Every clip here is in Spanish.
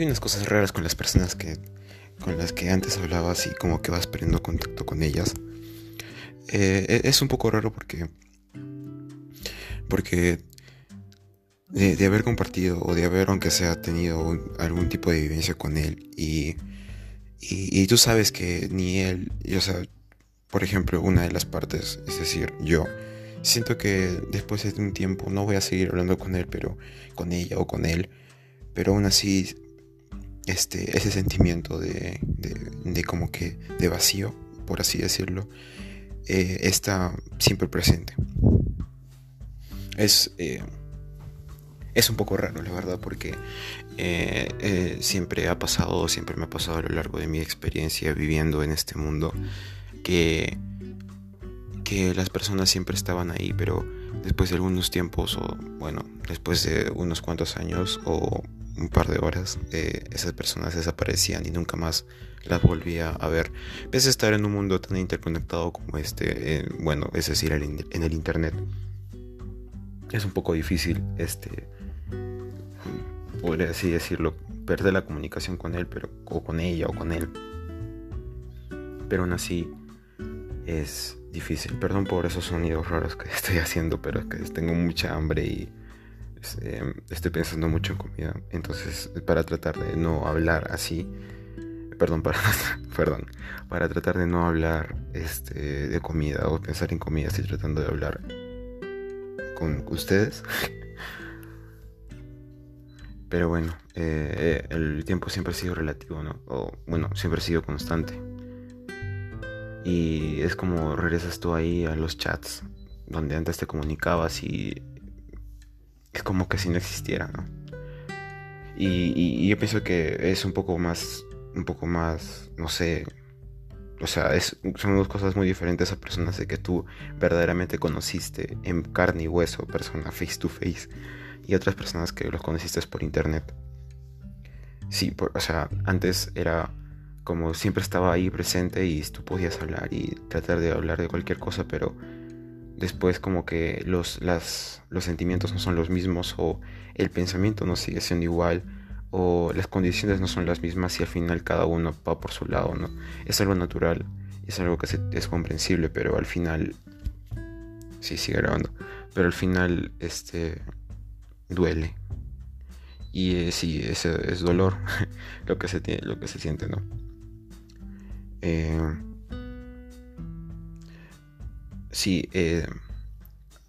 hay unas cosas raras con las personas que con las que antes hablabas y como que vas perdiendo contacto con ellas. Eh, e, es un poco raro porque porque de, haber compartido o de haber aunque sea tenido algún tipo de vivencia con él y, y, tú sabes que ni él, o sea, por ejemplo, una de las partes, es decir, yo, siento que después de un tiempo no voy a seguir hablando con él, pero con ella o con él, pero aún así, este, ese sentimiento de, de, como que de vacío, por así decirlo, eh, está siempre presente. Es, eh, es un poco raro, la verdad, porque eh, siempre ha pasado, siempre me ha pasado a lo largo de mi experiencia viviendo en este mundo, que, que las personas siempre estaban ahí, pero después de algunos tiempos, o bueno, después de unos cuantos años o un par de horas, eh, esas personas desaparecían y nunca más las volvía a ver. Pese a estar en un mundo tan interconectado como este, bueno, es decir, en el Internet, es un poco difícil este podría así decirlo, perder la comunicación con él, pero, o con ella o con él. Pero aún así es difícil. Perdón por esos sonidos raros que estoy haciendo, pero es que tengo mucha hambre y este, estoy pensando mucho en comida. Entonces, para tratar de no hablar así, perdón, para, perdón, para tratar de no hablar este, de comida o pensar en comida, estoy tratando de hablar con ustedes. Pero bueno, eh, el tiempo siempre ha sido relativo, ¿no? O bueno, siempre ha sido constante. Y es como regresas tú ahí a los chats donde antes te comunicabas y es como que si no existiera, ¿no? Y, yo pienso que es un poco más, un poco más, no sé, o sea, son dos cosas muy diferentes a personas de que tú verdaderamente conociste en carne y hueso, persona face to face y otras personas que los conociste por internet. Sí, o sea, antes era como siempre estaba ahí presente y tú podías hablar y tratar de hablar de cualquier cosa, pero después como que los, las, los sentimientos no son los mismos o el pensamiento no sigue siendo igual o las condiciones no son las mismas y al final cada uno va por su lado, ¿no? Es algo natural, es algo que es comprensible, pero al final... Sí, sigue grabando. Pero al final, este duele. Y eh, sí, ese es dolor lo, que se lo que se siente, ¿no? Eh, sí, eh,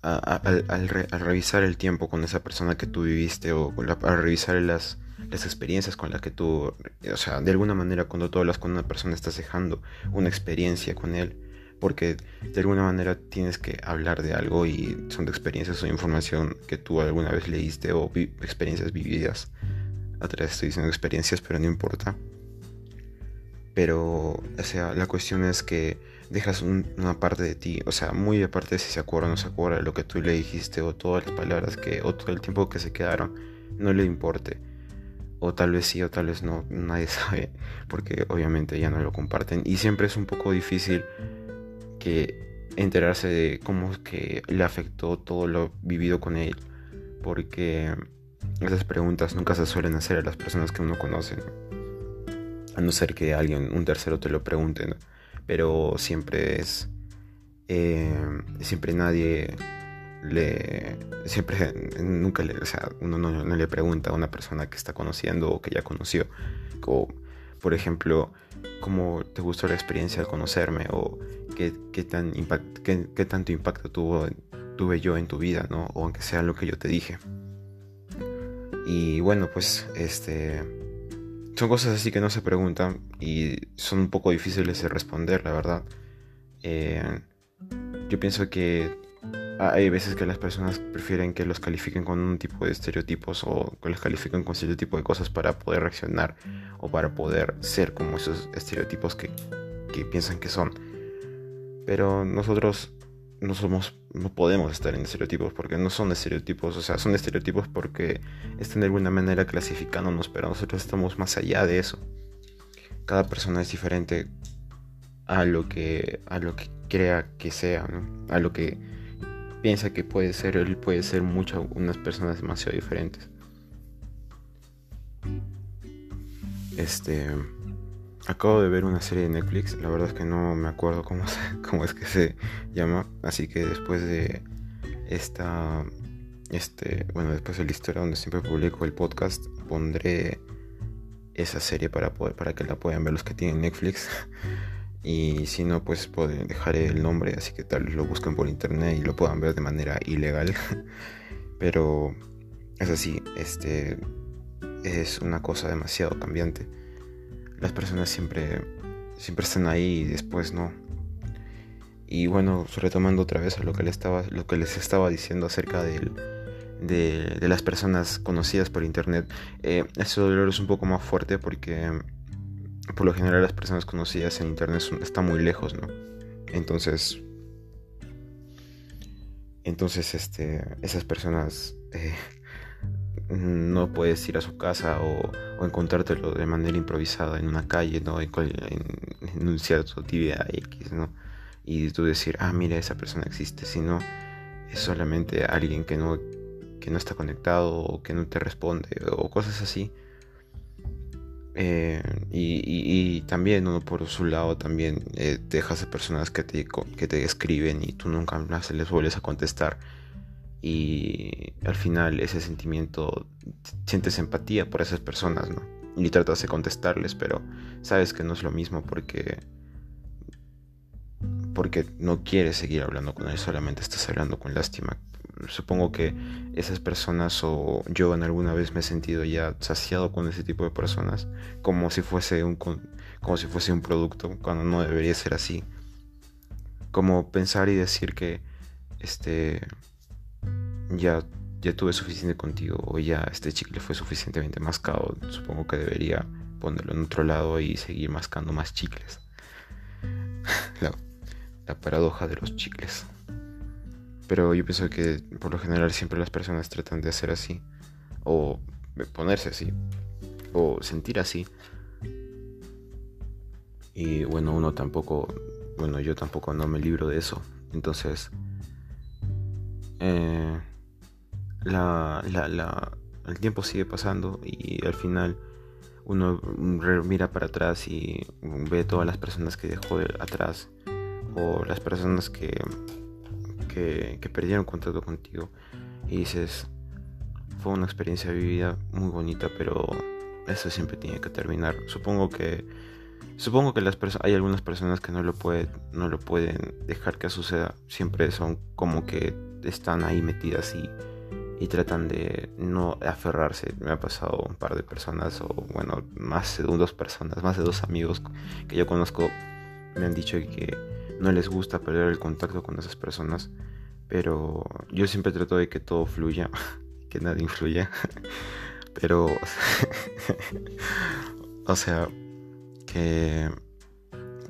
al, revisar el tiempo con esa persona que tú viviste o al revisar las, experiencias con las que tú, o sea, de alguna manera cuando tú hablas con una persona estás dejando una experiencia con él porque de alguna manera tienes que hablar de algo y son de experiencias o información que tú alguna vez leíste o experiencias vividas. Atrás estoy diciendo experiencias, pero no importa. Pero, o sea, la cuestión es que dejas una parte de ti, o sea, muy aparte de si se acuerda o no se acuerda de lo que tú le dijiste o todas las palabras que, o todo el tiempo que se quedaron, no le importe. O tal vez sí o tal vez no, nadie sabe, porque obviamente ya no lo comparten. Y siempre es un poco difícil que enterarse de cómo es que le afectó todo lo vivido con él. Porque esas preguntas nunca se suelen hacer a las personas que uno conoce. A no ser que alguien, un tercero te lo pregunte. Pero siempre es... Eh, siempre nadie le siempre nunca le o sea uno no, no, le pregunta a una persona que está conociendo o que ya conoció como por ejemplo cómo te gustó la experiencia de conocerme o qué, qué tan qué, tanto impacto tuvo, tuve yo en tu vida, ¿no? O aunque sea lo que yo te dije. Y bueno, pues este son cosas así que no se preguntan y son un poco difíciles de responder, la verdad. Eh, yo pienso que hay veces que las personas prefieren que los califiquen con un tipo de estereotipos o que los califiquen con cierto tipo de cosas para poder reaccionar o para poder ser como esos estereotipos que, que piensan que son. Pero nosotros no somos, no podemos estar en estereotipos porque no son estereotipos, o sea, son estereotipos porque están de alguna manera clasificándonos, pero nosotros estamos más allá de eso. Cada persona es diferente a lo que, a lo que crea que sea, a lo que piensa que puede ser, él puede ser muchas, unas personas demasiado diferentes. Este. Acabo de ver una serie de Netflix. La verdad es que no me acuerdo cómo, cómo es que se llama. Así que después de esta. Este. Bueno, después de la historia donde siempre publico el podcast. Pondré esa serie para poder, para que la puedan ver los que tienen Netflix. Y si no, pues dejaré el nombre, así que tal vez lo busquen por internet y lo puedan ver de manera ilegal. Pero es así, este es una cosa demasiado cambiante. Las personas siempre, siempre están ahí y después no. Y bueno, retomando otra vez a lo que, les estaba, lo que les estaba diciendo acerca del, de, las personas conocidas por internet, eh, ese dolor es un poco más fuerte porque por lo general las personas conocidas en internet están muy lejos, ¿no? Entonces, entonces, este, esas personas eh, no puedes ir a su casa o, encontrártelo de manera improvisada en una calle, ¿no? En, un cierto tibia X, ¿no? Y tú decir, ah, mira, esa persona existe, sino es solamente alguien que no, que no está conectado o que no te responde o cosas así. Eh, y, también uno por su lado también eh, dejas a personas que te, que te escriben y tú nunca más les vuelves a contestar y al final ese sentimiento sientes empatía por esas personas, ¿no? Y tratas de contestarles, pero sabes que no es lo mismo porque porque no quieres seguir hablando con él, solamente estás hablando con lástima. Supongo que esas personas o yo en alguna vez me he sentido ya saciado con ese tipo de personas, como si fuese un como si fuese un producto, cuando no debería ser así. Como pensar y decir que este ya, ya tuve suficiente contigo o ya este chicle fue suficientemente mascado, supongo que debería ponerlo en otro lado y seguir mascando más chicles. la, la paradoja de los chicles. Pero yo pienso que por lo general siempre las personas tratan de hacer así, o ponerse así, o sentir así. Y bueno, uno tampoco, bueno, yo tampoco no me libro de eso. Entonces, eh, la, la, la, el tiempo sigue pasando y al final uno mira para atrás y ve todas las personas que dejó atrás o las personas que, que, perdieron contacto contigo y dices, fue una experiencia vivida muy bonita, pero eso siempre tiene que terminar. Supongo que supongo que las hay algunas personas que no lo pueden no lo pueden dejar que suceda, siempre son como que están ahí metidas y y tratan de no aferrarse. Me ha pasado un par de personas, o bueno, más de dos personas, más de dos amigos que yo conozco, me han dicho que no les gusta perder el contacto con esas personas, pero yo siempre trato de que todo fluya, que nada influya, pero, o sea, que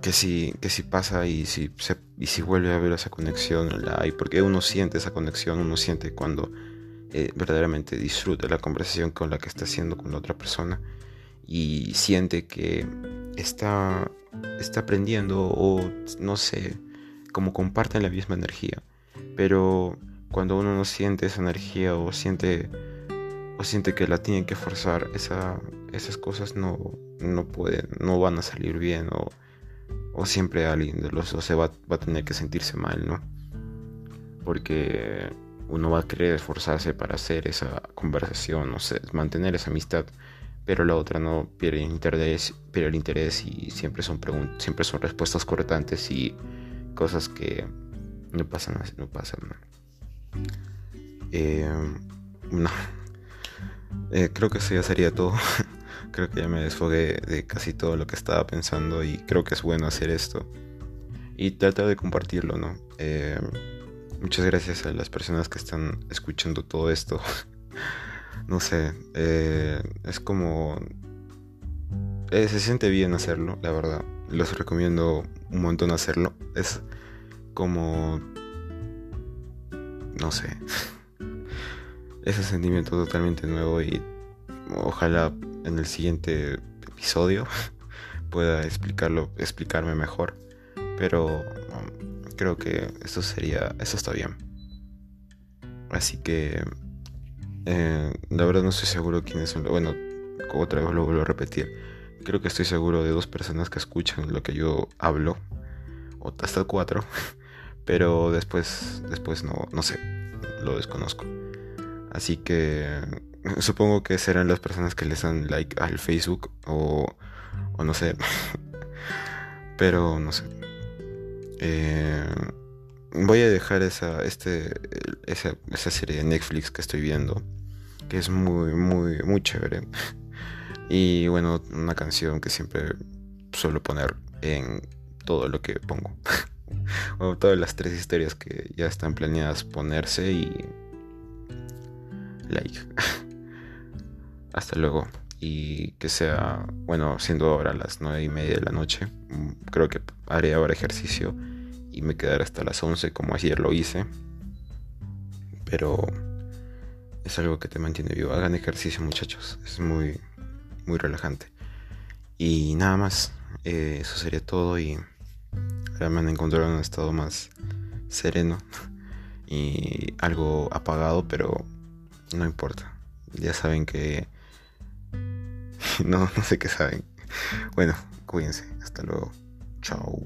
que si, que si pasa y si, y si vuelve a haber esa conexión, la porque uno siente esa conexión, uno siente cuando eh, verdaderamente disfruta la conversación con la que está haciendo con la otra persona y siente que está, está aprendiendo o no sé, como comparten la misma energía. Pero cuando uno no siente esa energía o siente o siente que la tiene que forzar, esa, esas cosas no, no pueden, no van a salir bien o, o siempre alguien de los dos se va, va a tener que sentirse mal, ¿no? Porque uno va a querer esforzarse para hacer esa conversación, o mantener esa amistad, pero la otra no pierde interés, pierde el interés y siempre son siempre son respuestas cortantes y cosas que no pasan, no pasan. Eh, no. Creo que eso ya sería todo. creo que ya me desfogué de casi todo lo que estaba pensando y creo que es bueno hacer esto y tratar de compartirlo, ¿no? Eh, Muchas gracias a las personas que están escuchando todo esto. no sé, eh, es como... Eh, se siente bien hacerlo, la verdad. Los recomiendo un montón hacerlo. Es como... No sé. Ese sentimiento totalmente nuevo y ojalá en el siguiente episodio pueda explicarlo, explicarme mejor. Pero creo que eso sería, eso está bien. Así que, eh, la verdad no estoy seguro quiénes son, bueno, otra vez lo vuelvo a repetir. creo que estoy seguro de dos personas que escuchan lo que yo hablo, o hasta cuatro, pero después, después no, no sé, lo desconozco. Así que supongo que serán las personas que les dan like al Facebook o, o no sé, pero no sé. Eh, voy a dejar esa, este, esa, esa serie de Netflix que estoy viendo, que es muy, muy, muy chévere. Y bueno, una canción que siempre suelo poner en todo lo que pongo. bueno, todas las tres historias que ya están planeadas ponerse y like. Hasta luego. Y que sea, bueno, siendo ahora las nueve y media de la noche, mm, creo que haré ahora ejercicio y me quedaré hasta las 11 como ayer lo hice. Pero es algo que te mantiene vivo. Hagan ejercicio muchachos, es muy, muy relajante. Y nada más, eh, eso sería todo y ahora me han encontrado en un estado más sereno y algo apagado, pero no importa. Ya saben que... no, no sé qué saben. Bueno, cuídense. Hasta luego. Chao.